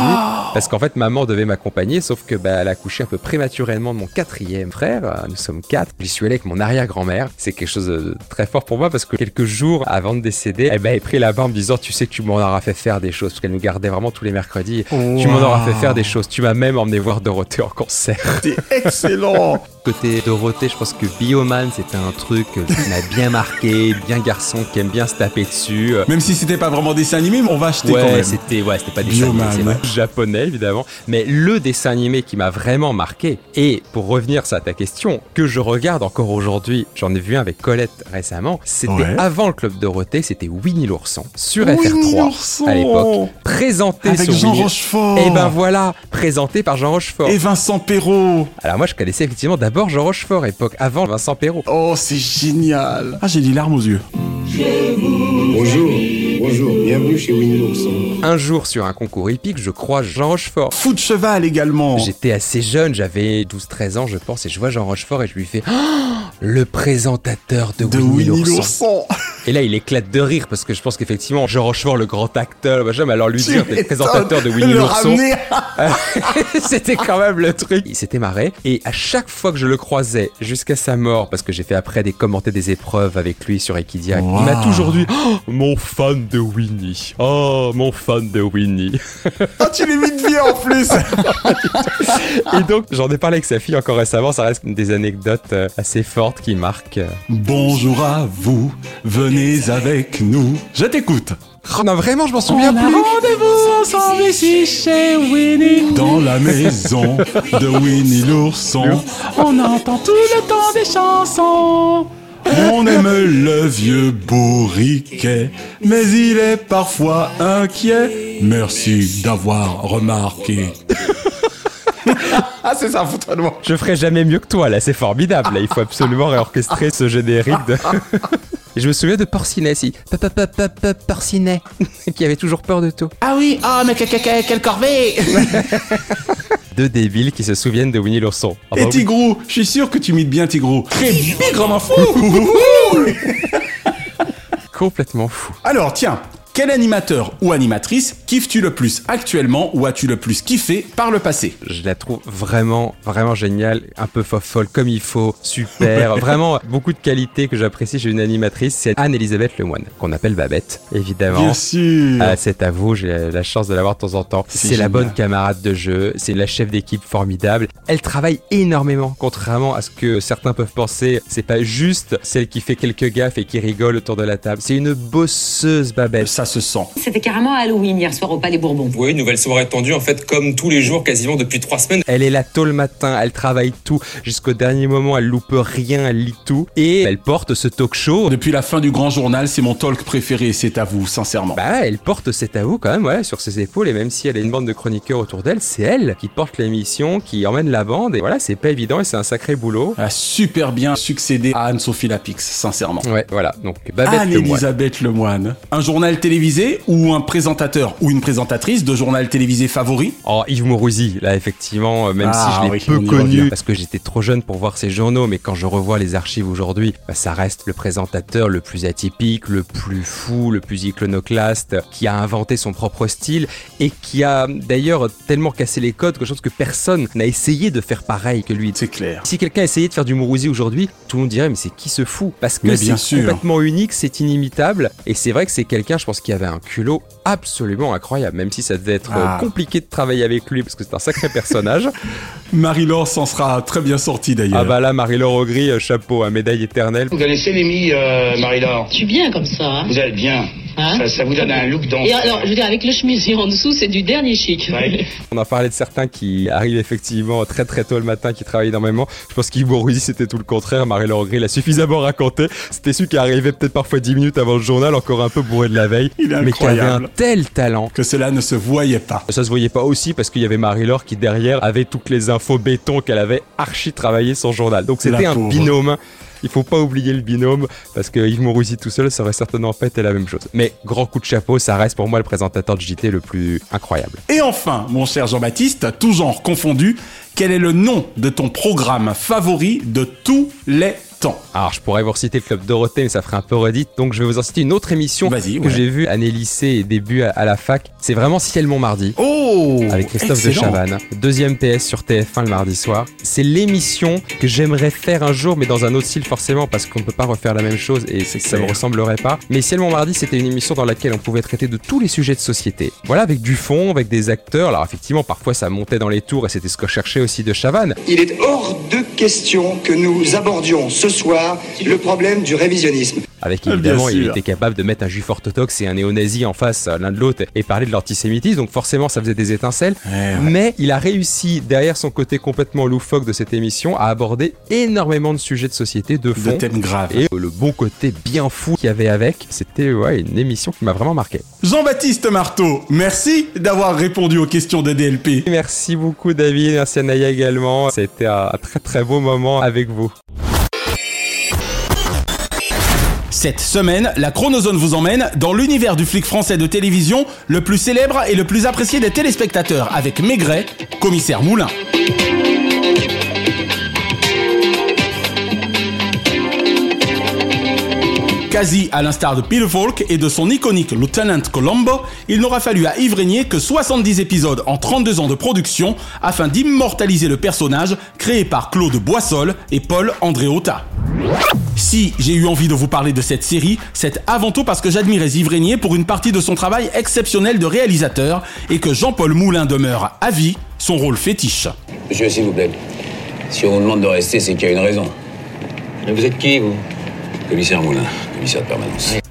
Parce qu'en fait, maman devait m'accompagner, sauf que bah, elle a couché un peu prématurément de mon quatrième frère. Nous sommes quatre. J'y suis allé avec mon arrière-grand-mère. C'est quelque chose de très fort pour moi parce que quelques jours avant de décéder, elle m'avait pris la main en me disant Tu sais que tu m'en auras fait faire des choses. Parce qu'elle nous gardait vraiment tous les mercredis. Tu m'en auras fait faire des choses. Tu m'as même emmené voir Dorothée en concert. C'est excellent Côté Dorothée, je pense que Bioman, c'était un truc qui m'a bien marqué, bien garçon qui aime bien se taper dessus. Même si c'était pas vraiment dessin animé, mais on va acheter quand Ouais, même. c'était ouais, c'était pas des dessins animés, Bioman. c'est vrai. japonais évidemment, mais le dessin animé qui m'a vraiment marqué et pour revenir à ta question que je regarde encore aujourd'hui, j'en ai vu un avec Colette récemment, c'était Ouais. avant le club Dorothée, c'était Winnie l'ourson sur Winnie FR3 l'ourson à l'époque, présenté Avec sur Jean Winnie- Rochefort Et ben voilà, présenté par Jean Rochefort. Et Vincent Perrault Alors moi je connaissais effectivement d'abord Jean Rochefort époque avant Vincent Perrault. Oh, c'est génial Ah, j'ai des larmes aux yeux. Bonjour, bonjour, bienvenue chez Winnie l'ourson. Un jour sur un concours hippique, je crois Jean Rochefort. Fou de cheval également J'étais assez jeune, j'avais 12-13 ans je pense, et je vois Jean Rochefort et je lui fais Oh, le présentateur de, De Winnie, Winnie l'ourson. l'ourson Et là il éclate de rire parce que je pense qu'effectivement Jean Rochefort, le grand acteur, machin, mais alors lui dire t'es présentateur de Winnie l'ourson, c'était quand même le truc. Il s'était marré et à chaque fois que je le croisais jusqu'à sa mort, parce que j'ai fait après des commentaires des épreuves avec lui sur Equidia, Wow. il m'a toujours dit Oh, mon fan de Winnie, oh mon fan de Winnie. Ah, tu l'imites bien en plus Et donc, j'en ai parlé avec sa fille encore récemment. Ça reste des anecdotes euh, assez fortes qui marquent. euh. Bonjour à vous, venez avec nous. Je t'écoute. Oh non, vraiment, je m'en souviens plus. rendez-vous ensemble ici chez Winnie. Dans la maison de Winnie l'ourson, on entend tout le temps des chansons. On aime le vieux bourriquet, mais il est parfois inquiet. Merci d'avoir remarqué. ah, c'est ça, foutre de moi. Je ferai jamais mieux que toi, là, c'est formidable. Là, il faut absolument réorchestrer ce générique de. Et je me souviens de Porcinet, si. Porcinet, qui avait toujours peur de tout. Ah oui, ah, mais quelle corvée Deux débiles qui se souviennent de Winnie l'ourson. Ah bah Et oui. Tigrou, je suis sûr que tu imites bien Tigrou. Très bigre, m'en fou Complètement fou. Alors, tiens, quel animateur ou animatrice kiffes-tu le plus actuellement ou as-tu le plus kiffé par le passé Je la trouve vraiment, vraiment géniale, un peu folle comme il faut, super, vraiment beaucoup de qualités que j'apprécie chez une animatrice, c'est Anne-Elisabeth Lemoine, qu'on appelle Babette, évidemment. Bien sûr Ah, c'est à vous, j'ai la chance de l'avoir de temps en temps. C'est la bonne camarade de jeu, c'est la chef d'équipe formidable. Elle travaille énormément, contrairement à ce que certains peuvent penser. C'est pas juste celle qui fait quelques gaffes et qui rigole autour de la table. C'est une bosseuse, Babette. Ça se sent. C'était carrément Halloween hier soir au Palais Bourbon. Oui, nouvelle soirée tendue en fait comme tous les jours quasiment depuis trois semaines. Elle est là tôt le matin, elle travaille tout jusqu'au dernier moment, elle loupe rien, elle lit tout et elle porte ce talk show. Depuis la fin du grand journal, c'est mon talk préféré, c'est à vous, sincèrement. Bah, elle porte cet à vous quand même, ouais, sur ses épaules et même si elle a une bande de chroniqueurs autour d'elle, c'est elle qui porte l'émission, qui emmène la bande et voilà, c'est pas évident et c'est un sacré boulot. Elle a super bien succédé à Anne-Sophie Lapix, sincèrement. Ouais, voilà, donc Babette Lemoine. Anne-Elisabeth Lemoine. Un journal télévisé ou un présentateur ou ou une présentatrice de journal télévisé favori Oh, Yves Mourouzi, là, effectivement, euh, même Ah, si je l'ai oui, peu connu, parce que j'étais trop jeune pour voir ses journaux, mais quand je revois les archives aujourd'hui, bah, ça reste le présentateur le plus atypique, le plus fou, le plus iconoclaste, qui a inventé son propre style et qui a d'ailleurs tellement cassé les codes que je pense que personne n'a essayé de faire pareil que lui. C'est clair. Si quelqu'un essayait de faire du Mourouzi aujourd'hui, tout le monde dirait mais c'est qui ce fou? Parce que c'est complètement unique, c'est inimitable et c'est vrai que c'est quelqu'un, je pense, qui avait un culot absolument incroyable, même si ça devait être euh, Ah. compliqué de travailler avec lui parce que c'est un sacré personnage. Marie-Laure s'en sera très bien sortie d'ailleurs. ah bah là, Marie-Laure Augry, euh, chapeau, à médaille éternelle. Vous connaissez Lémi, euh, Marie-Laure? Je suis bien comme ça. Hein. Vous êtes bien. Hein ça, ça vous donne un look dans. Et alors, je veux dire, avec le chemisier en dessous, c'est du dernier chic. On a parlé de certains qui arrivent effectivement très très tôt le matin, qui travaillent énormément. Je pense qu'Yves Mourouzi c'était tout le contraire. Marie-Laure Augry l'a suffisamment raconté. C'était celui qui arrivait peut-être parfois 10 minutes avant le journal, encore un peu bourré de la veille. Il est mais qui avait un tel talent. Que cela ne se voyait pas. Ça se voyait pas aussi parce qu'il y avait Marie-Laure qui derrière avait toutes les infos béton qu'elle avait archi travaillé son journal. Donc c'était un pauvre. binôme. Il faut pas oublier le binôme parce que Yves Mourouzi tout seul, ça aurait certainement pas été la même chose. Mais grand coup de chapeau, ça reste pour moi le présentateur de JT le plus incroyable. Et enfin, mon cher Jean-Baptiste, tout genre confondu, quel est le nom de ton programme favori de tous les temps Alors, je pourrais vous reciter le Club Dorothée, mais ça ferait un peu redite. Donc, je vais vous en citer une autre émission que j'ai vue année lycée et début à, à la fac. C'est vraiment Ciel mon mardi. Oh Avec Christophe de. Chavannes. Deuxième PS sur TF1 le mardi soir. C'est l'émission que j'aimerais faire un jour, mais dans un autre style forcément, parce qu'on ne peut pas refaire la même chose et ça me clair. ressemblerait pas. Mais Ciel mon mardi, c'était une émission dans laquelle on pouvait traiter de tous les sujets de société. Voilà, avec du fond, avec des acteurs. Alors, effectivement, parfois ça montait dans les tours et c'était ce que je cherchais aussi de Chavannes. Il est hors de question que nous abordions ce soir le problème du révisionnisme. Avec évidemment, il était capable de mettre un juif orthodoxe et un néo-nazi en face euh, l'un de l'autre et parler de l'antisémitisme, donc forcément ça faisait des étincelles. Mais il a réussi, derrière son côté complètement loufoque de cette émission, à aborder énormément de sujets de société, de fond. thèmes graves. Et le bon côté bien fou qu'il y avait avec, c'était ouais, une émission qui m'a vraiment marqué. Jean-Baptiste Marteau, merci d'avoir répondu aux questions de DLP. Merci beaucoup David, merci à Naya également. C'était un très très beau moment avec vous. Cette semaine, la Chronozone vous emmène dans l'univers du flic français de télévision le plus célèbre et le plus apprécié des téléspectateurs avec Maigret, commissaire Moulin. Quasi à l'instar de Peter Falk et de son iconique Lieutenant Colombo, il n'aura fallu à Yves Régnier que 70 épisodes en 32 ans de production afin d'immortaliser le personnage créé par Claude Boissol et Paul Andréotta. Si j'ai eu envie de vous parler de cette série, c'est avant tout parce que j'admirais Yves Régnier pour une partie de son travail exceptionnel de réalisateur et que Jean-Paul Moulin demeure à vie son rôle fétiche. Monsieur, s'il vous plaît. Si on vous demande de rester, c'est qu'il y a une raison. Mais vous êtes qui, vous? Commissaire Moulin,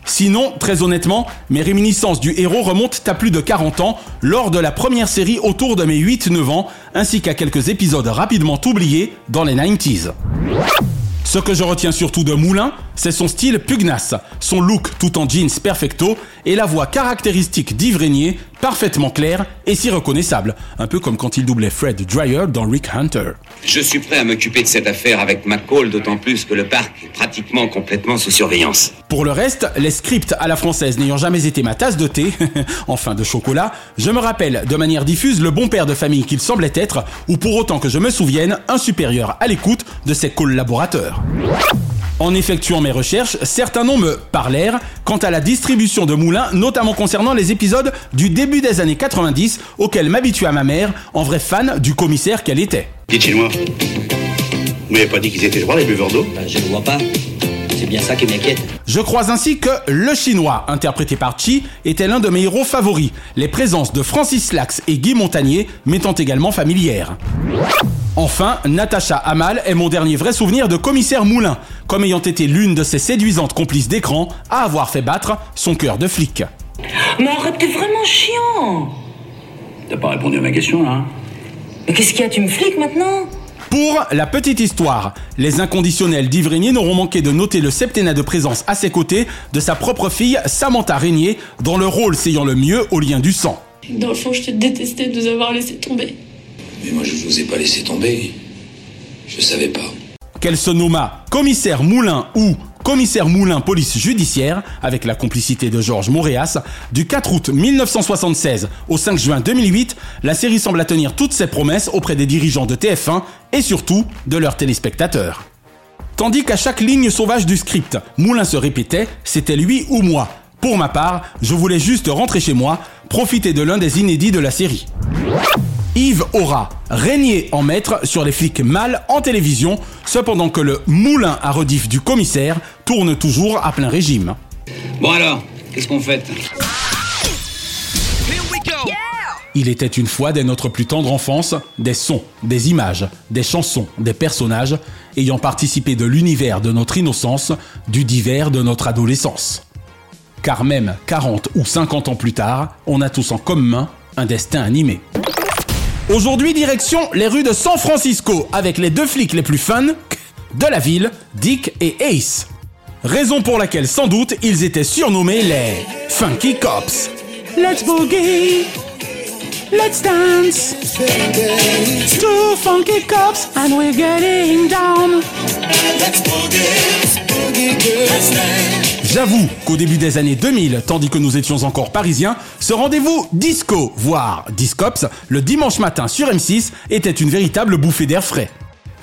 Sinon, très honnêtement, mes réminiscences du héros remontent à plus de 40 ans, lors de la première série autour de mes 8-9 ans, ainsi qu'à quelques épisodes rapidement oubliés dans les 90s. Ce que je retiens surtout de Moulin, c'est son style pugnace, son look tout en jeans perfecto et la voix caractéristique d'Yves Régnier, parfaitement claire et si reconnaissable, un peu comme quand il doublait Fred Dreyer dans Rick Hunter. Je suis prêt à m'occuper de cette affaire avec McCall, d'autant plus que le parc est pratiquement complètement sous surveillance. Pour le reste, les scripts à la française n'ayant jamais été ma tasse de thé, enfin de chocolat, je me rappelle de manière diffuse le bon père de famille qu'il semblait être, ou pour autant que je me souvienne, un supérieur à l'écoute de ses collaborateurs. En effectuant mes recherches, certains noms me parlèrent quant à la distribution de Moulin, notamment concernant les épisodes du début des années 90 auxquels m'habitua ma mère, en vrai fan du commissaire qu'elle était. Dites chez moi. Vous m'avez pas dit qu'ils étaient droits, les buveurs d'eau Je ne vois pas. C'est bien ça qui m'inquiète. Je crois ainsi que Le Chinois, interprété par Chi, était l'un de mes héros favoris, les présences de Francis Lax et Guy Montagnier m'étant également familières. Enfin, Natacha Amal est mon dernier vrai souvenir de commissaire Moulin, comme ayant été l'une de ses séduisantes complices d'écran à avoir fait battre son cœur de flic. Mais arrête, t'es vraiment chiant. T'as pas répondu à ma question, là hein? Mais qu'est-ce qu'il y a? Tu me fliques maintenant? Pour la petite histoire, les inconditionnels d'Yves Régnier n'auront manqué de noter le septennat de présence à ses côtés de sa propre fille Samantha Régnier, dans le rôle s'ayant le mieux au lien du sang. Dans le fond, je te détestais de nous avoir laissé tomber. Mais moi, je vous ai pas laissé tomber. Je savais pas. Qu'elle se nomma commissaire Moulin ou Commissaire Moulin Police Judiciaire, avec la complicité de Georges Moréas, du 4 août 1976 au 5 juin 2008, la série semble tenir toutes ses promesses auprès des dirigeants de TF1 et surtout de leurs téléspectateurs. Tandis qu'à chaque ligne sauvage du script, Moulin se répétait c'était lui ou moi. Pour ma part, je voulais juste rentrer chez moi, profiter de l'un des inédits de la série. Yves aura régné en maître sur les flics mâles en télévision, cependant que le moulin à rediff du commissaire tourne toujours à plein régime. Bon alors, qu'est-ce qu'on fait? Il était une fois dès notre plus tendre enfance des sons, des images, des chansons, des personnages ayant participé de l'univers de notre innocence, du divers de notre adolescence. Car même 40 ou 50 ans plus tard, on a tous en commun un destin animé. Aujourd'hui, direction les rues de San Francisco avec les deux flics les plus fun de la ville, Dick et Ace. Raison pour laquelle, sans doute, ils étaient surnommés les Funky Cops. Let's boogie, let's dance. Two funky cops and we're getting down. Let's boogie, let's dance. J'avoue qu'au début des années 2000, tandis que nous étions encore parisiens, ce rendez-vous disco, voire discops, le dimanche matin sur M6, était une véritable bouffée d'air frais.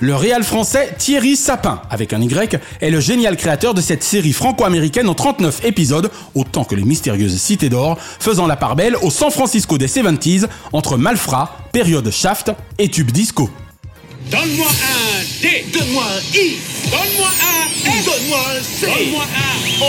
Le réal français Thierry Sapin, avec un Y, est le génial créateur de cette série franco-américaine en 39 épisodes, autant que les mystérieuses cités d'or, faisant la part belle au San Francisco des 70s, entre Malfrat, période Shaft et tube disco. Donne-moi un D, donne-moi un I, donne-moi un F, donne-moi un C, donne-moi un O.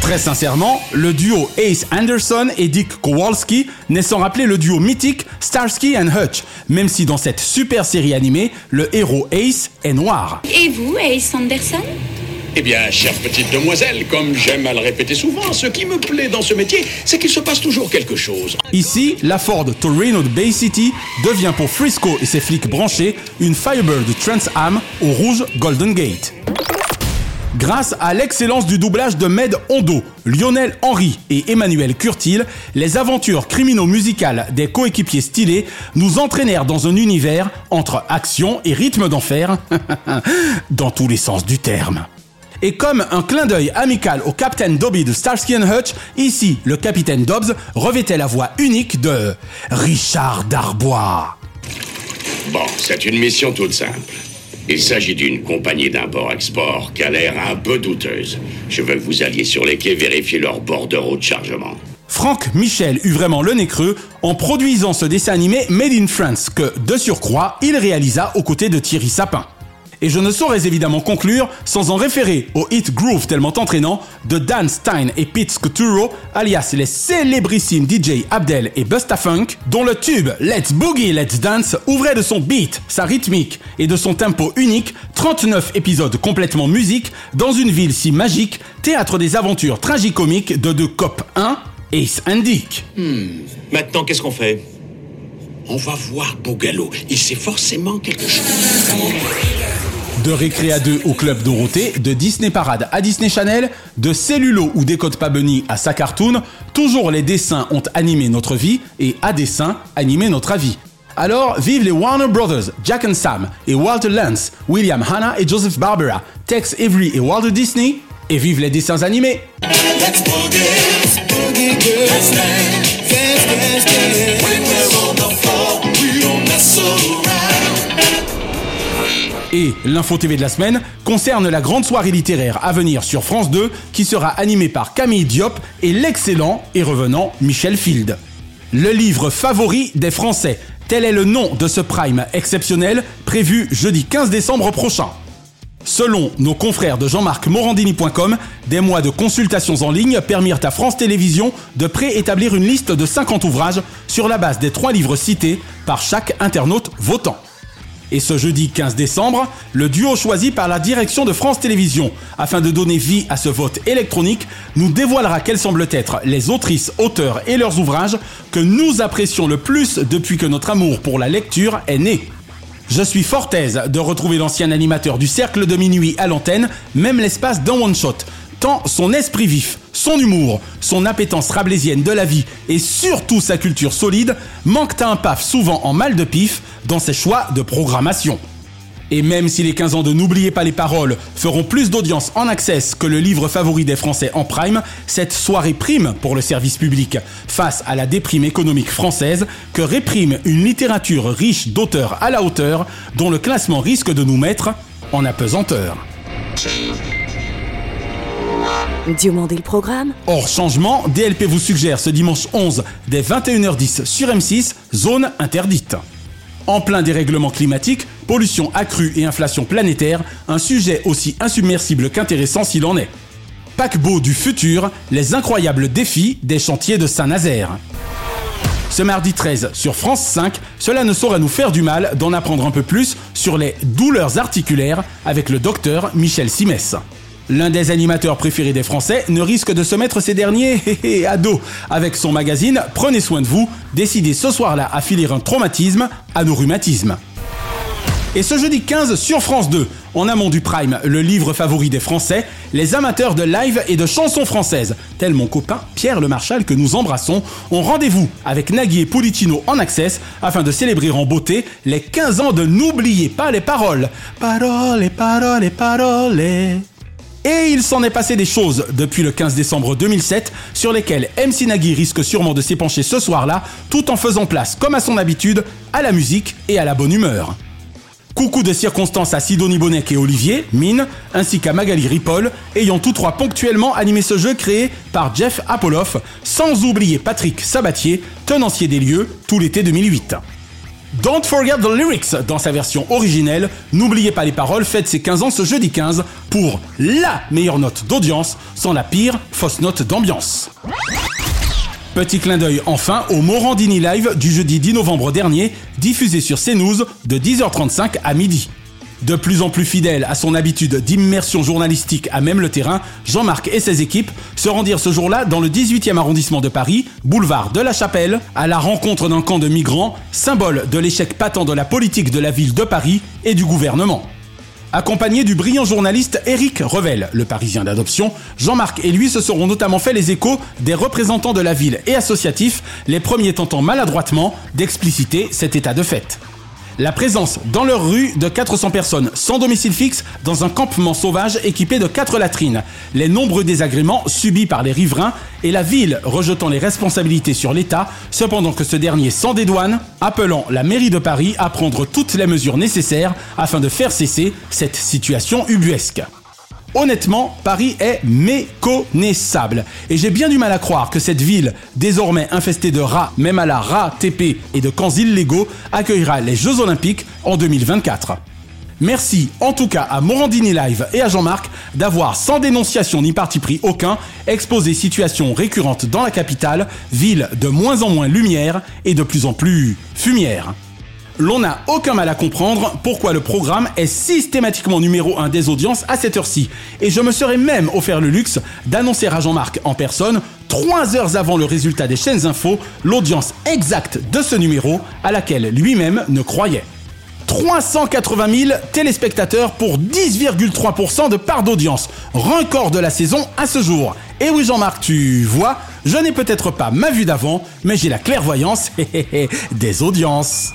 Très sincèrement, le duo Ace Anderson et Dick Kowalski n'est sans rappeler le duo mythique Starsky and Hutch, même si dans cette super série animée, le héros Ace est noir. Et vous, Ace Anderson? Eh bien, chère petite demoiselle, comme j'aime à le répéter souvent, ce qui me plaît dans ce métier, c'est qu'il se passe toujours quelque chose. Ici, la Ford Torino de Bay City devient pour Frisco et ses flics branchés une Firebird Trans Am au rouge Golden Gate. Grâce à l'excellence du doublage de Med Hondo, Lionel Henry et Emmanuel Curtil, les aventures criminaux-musicales des coéquipiers stylés nous entraînèrent dans un univers entre action et rythme d'enfer, dans tous les sens du terme. Et comme un clin d'œil amical au Captain Dobby de Starsky and Hutch, ici, le capitaine Dobbs revêtait la voix unique de Richard Darbois. Bon, c'est une mission toute simple. Il s'agit d'une compagnie d'import-export qui a l'air un peu douteuse. Je veux que vous alliez sur les quais vérifier leur bordereau de chargement. Franck Michel eut vraiment le nez creux en produisant ce dessin animé Made in France que, de surcroît, il réalisa aux côtés de Thierry Sapin. Et je ne saurais évidemment conclure sans en référer au hit groove tellement entraînant de Dan Stein et Pete Scuturo, alias les célébrissimes DJ Abdel et Busta Funk, dont le tube Let's Boogie Let's Dance ouvrait de son beat, sa rythmique et de son tempo unique 39 épisodes complètement musique dans une ville si magique, théâtre des aventures tragicomiques de deux cop 1, Ace and Dick. Hmm. Maintenant, qu'est-ce qu'on fait? On va voir Bougalou. Il sait forcément quelque chose. De Récréa 2 au Club Dorothée, de Disney Parade à Disney Channel, de Cellulo ou Décode pas Bunny à sa cartoon, toujours les dessins ont animé notre vie et à dessin animé notre avis. Alors, vive les Warner Brothers, Jack Sam et Walter Lance, William Hanna et Joseph Barbera, Tex Avery et Walter Disney, et vive les dessins animés! Et l'info TV de la semaine concerne la grande soirée littéraire à venir sur France 2 qui sera animée par Camille Diop et l'excellent et revenant Michel Field. Le livre favori des Français, tel est le nom de ce prime exceptionnel prévu jeudi 15 décembre prochain. Selon nos confrères de Jean-Marc Morandini.com, des mois de consultations en ligne permirent à France Télévisions de préétablir une liste de 50 ouvrages sur la base des trois livres cités par chaque internaute votant. Et ce jeudi 15 décembre, le duo choisi par la direction de France Télévisions, afin de donner vie à ce vote électronique, nous dévoilera quelles semblent être les autrices, auteurs et leurs ouvrages que nous apprécions le plus depuis que notre amour pour la lecture est né. Je suis fort aise de retrouver l'ancien animateur du Cercle de Minuit à l'antenne, même l'espace d'un one-shot, tant son esprit vif, son humour, son appétence rablaisienne de la vie et surtout sa culture solide manquent à un paf souvent en mal de pif dans ses choix de programmation. Et même si les 15 ans de N'oubliez pas les paroles feront plus d'audience en access que le livre favori des Français en prime, cette soirée prime pour le service public face à la déprime économique française que réprime une littérature riche d'auteurs à la hauteur dont le classement risque de nous mettre en apesanteur. Le programme Hors changement, DLP vous suggère ce dimanche 11 dès 21h10 sur M6, zone interdite. En plein dérèglement climatique, pollution accrue et inflation planétaire, un sujet aussi insubmersible qu'intéressant s'il en est. Paquebot du futur, les incroyables défis des chantiers de Saint-Nazaire. Ce mardi 13 sur France 5, cela ne saurait nous faire du mal d'en apprendre un peu plus sur les douleurs articulaires avec le docteur Michel Simès. L'un des animateurs préférés des Français ne risque de se mettre ces derniers à dos avec son magazine Prenez soin de vous, décidé ce soir-là à filer un traumatisme à nos rhumatismes. Et ce jeudi 15 sur France 2, en amont du Prime, le livre favori des Français, les amateurs de live et de chansons françaises, tel mon copain Pierre Le Marchal que nous embrassons, ont rendez-vous avec Nagui et Politino en access afin de célébrer en beauté les 15 ans de N'oubliez pas les paroles. Paroles, paroles, paroles. Et il s'en est passé des choses depuis le 15 décembre 2007 sur lesquelles MC Nagui risque sûrement de s'épancher ce soir-là tout en faisant place, comme à son habitude, à la musique et à la bonne humeur. Coucou de circonstances à Sidonie Bonnec et Olivier, Mine, ainsi qu'à Magali Ripoll, ayant tous trois ponctuellement animé ce jeu créé par Jeff Apoloff, sans oublier Patrick Sabatier, tenancier des lieux, tout l'été 2008. Don't forget the lyrics dans sa version originelle. N'oubliez pas les paroles, faites ses 15 ans ce jeudi 15 pour LA meilleure note d'audience sans la pire fausse note d'ambiance. Petit clin d'œil enfin au Morandini Live du jeudi 10 novembre dernier, diffusé sur CNews de 10h35 à midi. De plus en plus fidèle à son habitude d'immersion journalistique à même le terrain, Jean-Marc et ses équipes se rendirent ce jour-là dans le 18e arrondissement de Paris, boulevard de la Chapelle, à la rencontre d'un camp de migrants, symbole de l'échec patent de la politique de la ville de Paris et du gouvernement. Accompagné du brillant journaliste Éric Revel, le parisien d'adoption, Jean-Marc et lui se seront notamment fait les échos des représentants de la ville et associatifs, les premiers tentant maladroitement d'expliciter cet état de fait. La présence dans leur rue de 400 personnes sans domicile fixe dans un campement sauvage équipé de 4 latrines, les nombreux désagréments subis par les riverains et la ville rejetant les responsabilités sur l'État, cependant que ce dernier s'en dédouane, appelant la mairie de Paris à prendre toutes les mesures nécessaires afin de faire cesser cette situation ubuesque. Honnêtement, Paris est méconnaissable. Et j'ai bien du mal à croire que cette ville, désormais infestée de rats, même à la rat TP et de camps illégaux, accueillera les Jeux Olympiques en 2024. Merci en tout cas à Morandini Live et à Jean-Marc d'avoir, sans dénonciation ni parti pris aucun, exposé situation récurrente dans la capitale, ville de moins en moins lumière et de plus en plus fumière l'on n'a aucun mal à comprendre pourquoi le programme est systématiquement numéro 1 des audiences à cette heure-ci. Et je me serais même offert le luxe d'annoncer à Jean-Marc en personne, 3 heures avant le résultat des chaînes info, l'audience exacte de ce numéro à laquelle lui-même ne croyait. 380 000 téléspectateurs pour 10,3% de part d'audience. Record de la saison à ce jour. Et oui Jean-Marc, tu vois, je n'ai peut-être pas ma vue d'avant, mais j'ai la clairvoyance des audiences.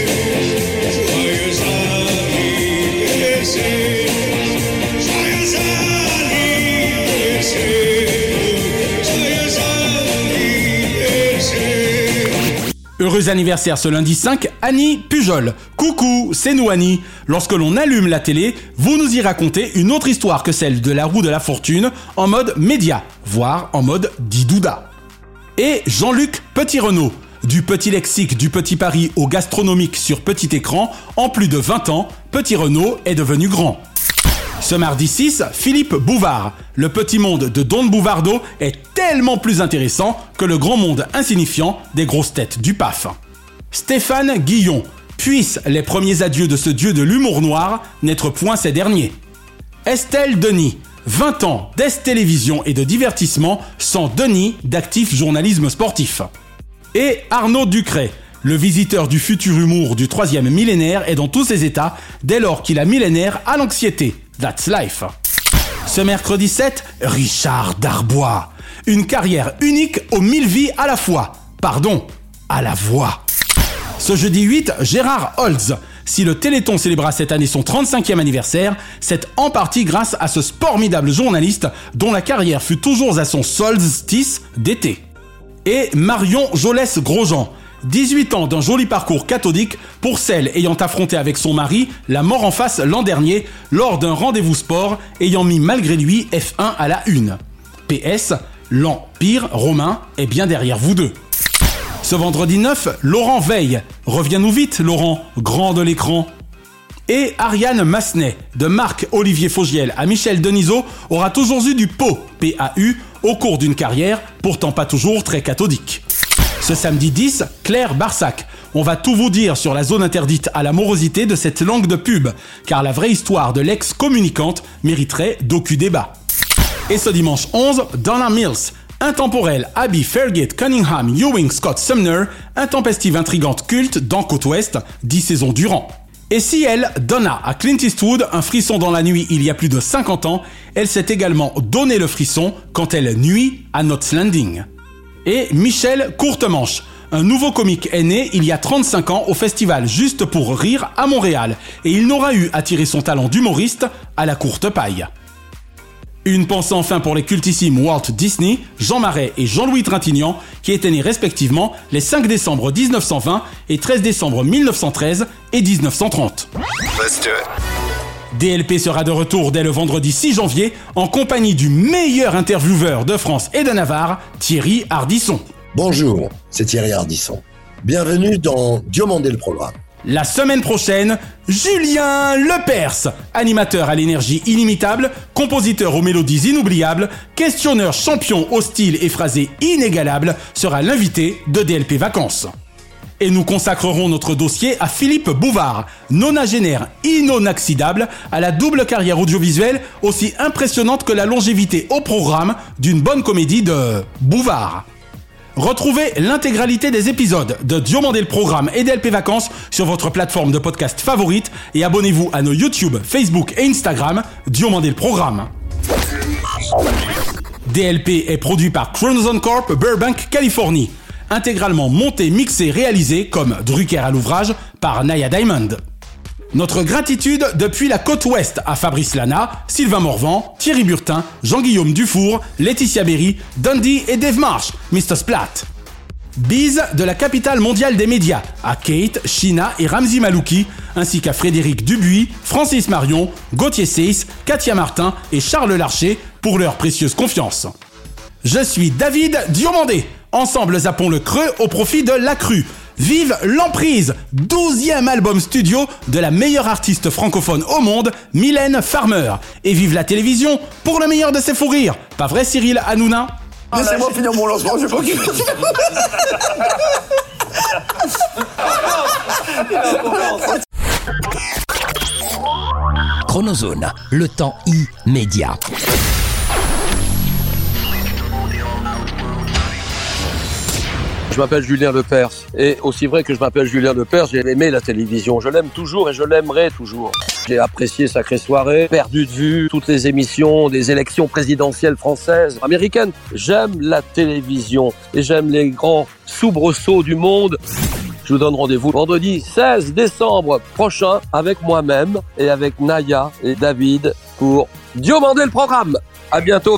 Heureux anniversaire ce lundi 5, Annie Pujol. Coucou, c'est nous Annie. Lorsque l'on allume la télé, vous nous y racontez une autre histoire que celle de la roue de la fortune en mode média, voire en mode didouda. Et Jean-Luc Petit-Renault. Du petit lexique du petit Paris au gastronomique sur petit écran, en plus de 20 ans, Petit Renault est devenu grand. Ce mardi 6, Philippe Bouvard. Le petit monde de Don Bouvardo est tellement plus intéressant que le grand monde insignifiant des grosses têtes du PAF. Stéphane Guillon. Puissent les premiers adieux de ce dieu de l'humour noir n'être point ces derniers. Estelle Denis, 20 ans d'Est Télévision et de divertissement sans Denis d'actif journalisme sportif. Et Arnaud Ducret, le visiteur du futur humour du troisième millénaire est dans tous ses états dès lors qu'il a millénaire à l'anxiété. That's life. Ce mercredi 7, Richard Darbois. Une carrière unique aux mille vies à la fois. Pardon, à la voix. Ce jeudi 8, Gérard Holtz. Si le Téléthon célébra cette année son 35e anniversaire, c'est en partie grâce à ce formidable journaliste dont la carrière fut toujours à son solstice d'été. Et Marion Jolès Grosjean, 18 ans d'un joli parcours cathodique pour celle ayant affronté avec son mari la mort en face l'an dernier lors d'un rendez-vous sport ayant mis malgré lui F1 à la une. PS, l'Empire romain est bien derrière vous deux. Ce vendredi 9, Laurent Veille. Reviens-nous vite, Laurent, grand de l'écran. Et Ariane Massenet, de Marc-Olivier Faugiel à Michel Denisot, aura toujours eu du pot, PAU, au cours d'une carrière pourtant pas toujours très cathodique. Ce samedi 10, Claire Barsac. On va tout vous dire sur la zone interdite à la morosité de cette langue de pub, car la vraie histoire de l'ex-communicante mériterait d'aucun débat. Et ce dimanche 11, Donna Mills. Intemporelle, Abby Fairgate, Cunningham, Ewing, Scott Sumner, intempestive intrigante culte dans Côte Ouest, 10 saisons durant. Et si elle donna à Clint Eastwood un frisson dans la nuit il y a plus de 50 ans, elle s'est également donné le frisson quand elle nuit à Knots Landing et Michel Courtemanche. Un nouveau comique est né il y a 35 ans au festival Juste pour rire à Montréal et il n'aura eu à tirer son talent d'humoriste à la courte paille. Une pensée enfin pour les cultissimes Walt Disney, Jean Marais et Jean-Louis Trintignant qui étaient nés respectivement les 5 décembre 1920 et 13 décembre 1913 et 1930. DLP sera de retour dès le vendredi 6 janvier en compagnie du meilleur intervieweur de France et de Navarre, Thierry Hardisson. Bonjour, c'est Thierry Hardisson. Bienvenue dans Diomandé le programme. La semaine prochaine, Julien Lepers, animateur à l'énergie inimitable, compositeur aux mélodies inoubliables, questionneur champion au style et phrasé inégalable, sera l'invité de DLP Vacances. Et nous consacrerons notre dossier à Philippe Bouvard, nonagénaire inoxydable, à la double carrière audiovisuelle aussi impressionnante que la longévité au programme d'une bonne comédie de Bouvard. Retrouvez l'intégralité des épisodes de Diomandé le Programme et DLP Vacances sur votre plateforme de podcast favorite et abonnez-vous à nos YouTube, Facebook et Instagram Diomandé le Programme. DLP est produit par Chronozone Corp, Burbank, Californie. Intégralement monté, mixé, réalisé comme Drucker à l'ouvrage par Naya Diamond. Notre gratitude depuis la côte ouest à Fabrice Lana, Sylvain Morvan, Thierry Burtin, Jean-Guillaume Dufour, Laetitia Berry, Dundee et Dave Marsh, Mr. Splat. Bise de la capitale mondiale des médias à Kate, Shina et Ramzi Malouki, ainsi qu'à Frédéric Dubuis, Francis Marion, Gauthier Seyss, Katia Martin et Charles Larcher pour leur précieuse confiance. Je suis David Diomandé. Ensemble, zappons le creux au profit de la crue. Vive l'emprise 12e album studio de la meilleure artiste francophone au monde, Mylène Farmer. Et vive la télévision pour le meilleur de ses fous rires. Pas vrai Cyril Hanouna? Laissez-moi finir mon lancement, je sais pas Chronozone, le temps immédiat. Je m'appelle Julien Lepers. Et aussi vrai que je m'appelle Julien Lepers, j'ai aimé la télévision. Je l'aime toujours et je l'aimerai toujours. J'ai apprécié Sacrée Soirée, perdu de vue toutes les émissions des élections présidentielles françaises, américaines. J'aime la télévision et j'aime les grands soubresauts du monde. Je vous donne rendez-vous vendredi 16 décembre prochain avec moi-même et avec Naya et David pour Diomandé le programme. À bientôt.